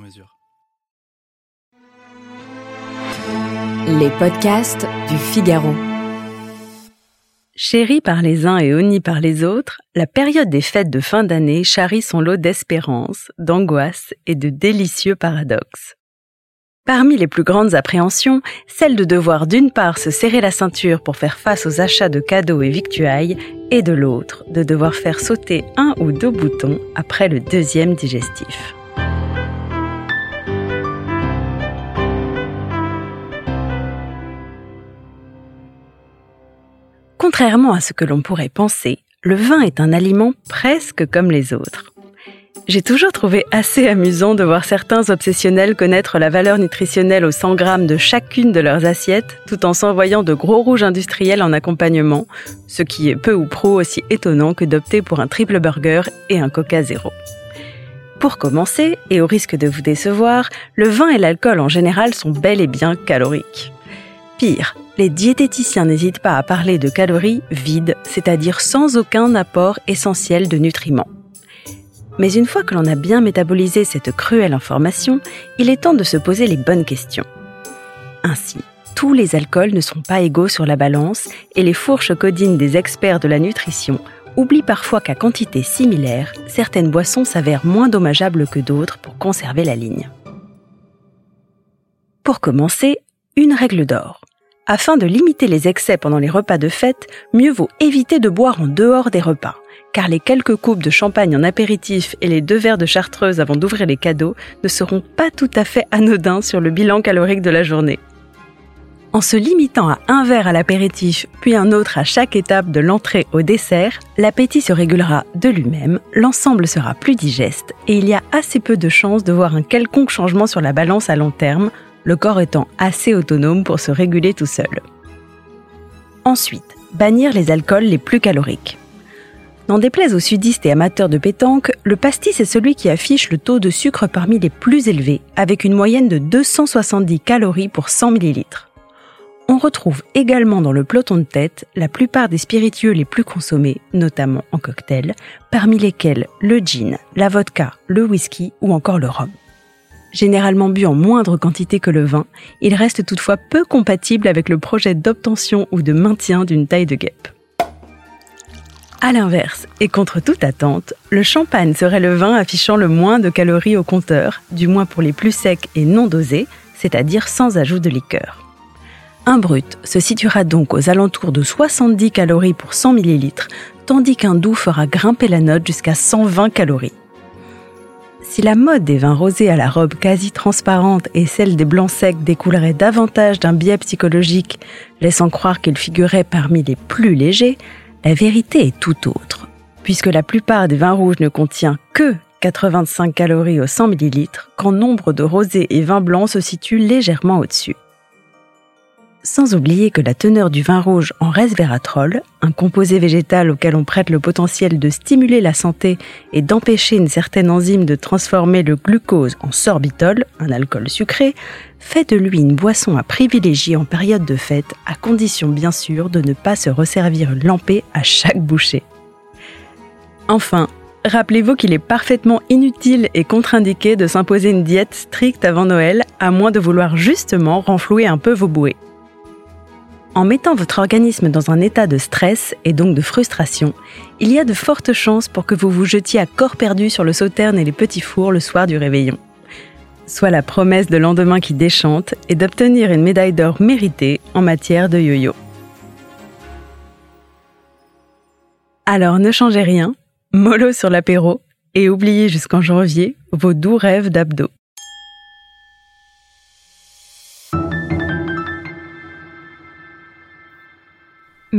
mesure. Les podcasts du Figaro. Chérie par les uns et honnie par les autres, la période des fêtes de fin d'année charrie son lot d'espérance, d'angoisse et de délicieux paradoxes. Parmi les plus grandes appréhensions, celle de devoir d'une part se serrer la ceinture pour faire face aux achats de cadeaux et victuailles, et de l'autre de devoir faire sauter un ou deux boutons après le deuxième digestif. Contrairement à ce que l'on pourrait penser, le vin est un aliment presque comme les autres. J'ai toujours trouvé assez amusant de voir certains obsessionnels connaître la valeur nutritionnelle aux 100 grammes de chacune de leurs assiettes, tout en s'envoyant de gros rouges industriels en accompagnement, ce qui est peu ou prou aussi étonnant que d'opter pour un triple burger et un coca zéro. Pour commencer, et au risque de vous décevoir, le vin et l'alcool en général sont bel et bien caloriques. Pire, les diététiciens n'hésitent pas à parler de calories vides, c'est-à-dire sans aucun apport essentiel de nutriments. Mais une fois que l'on a bien métabolisé cette cruelle information, il est temps de se poser les bonnes questions. Ainsi, tous les alcools ne sont pas égaux sur la balance et les fourches codines des experts de la nutrition oublient parfois qu'à quantité similaire, certaines boissons s'avèrent moins dommageables que d'autres pour conserver la ligne. Pour commencer, une règle d'or. Afin de limiter les excès pendant les repas de fête, mieux vaut éviter de boire en dehors des repas, car les quelques coupes de champagne en apéritif et les deux verres de chartreuse avant d'ouvrir les cadeaux ne seront pas tout à fait anodins sur le bilan calorique de la journée. En se limitant à un verre à l'apéritif, puis un autre à chaque étape de l'entrée au dessert, l'appétit se régulera de lui-même, l'ensemble sera plus digeste et il y a assez peu de chances de voir un quelconque changement sur la balance à long terme, le corps étant assez autonome pour se réguler tout seul. Ensuite, bannir les alcools les plus caloriques. N'en déplaise aux sudistes et amateurs de pétanque, le pastis est celui qui affiche le taux de sucre parmi les plus élevés, avec une moyenne de 270 calories pour 100 ml. On retrouve également dans le peloton de tête la plupart des spiritueux les plus consommés, notamment en cocktail, parmi lesquels le gin, la vodka, le whisky ou encore le rhum. Généralement bu en moindre quantité que le vin, il reste toutefois peu compatible avec le projet d'obtention ou de maintien d'une taille de guêpe. À l'inverse, et contre toute attente, le champagne serait le vin affichant le moins de calories au compteur, du moins pour les plus secs et non dosés, c'est-à-dire sans ajout de liqueur. Un brut se situera donc aux alentours de 70 calories pour 100 ml, tandis qu'un doux fera grimper la note jusqu'à 120 calories. Si la mode des vins rosés à la robe quasi transparente et celle des blancs secs découlerait davantage d'un biais psychologique, laissant croire qu'ils figuraient parmi les plus légers, la vérité est tout autre, puisque la plupart des vins rouges ne contient que 85 calories au 100 ml, quand nombre de rosés et vins blancs se situent légèrement au-dessus. Sans oublier que la teneur du vin rouge en resveratrol, un composé végétal auquel on prête le potentiel de stimuler la santé et d'empêcher une certaine enzyme de transformer le glucose en sorbitol, un alcool sucré, fait de lui une boisson à privilégier en période de fête, à condition bien sûr de ne pas se resservir lampé à chaque bouchée. Enfin, rappelez-vous qu'il est parfaitement inutile et contre-indiqué de s'imposer une diète stricte avant Noël, à moins de vouloir justement renflouer un peu vos bouées. En mettant votre organisme dans un état de stress et donc de frustration, il y a de fortes chances pour que vous vous jetiez à corps perdu sur le sauterne et les petits fours le soir du réveillon. Soit la promesse de lendemain qui déchante et d'obtenir une médaille d'or méritée en matière de yo-yo. Alors ne changez rien, mollo sur l'apéro et oubliez jusqu'en janvier vos doux rêves d'abdos.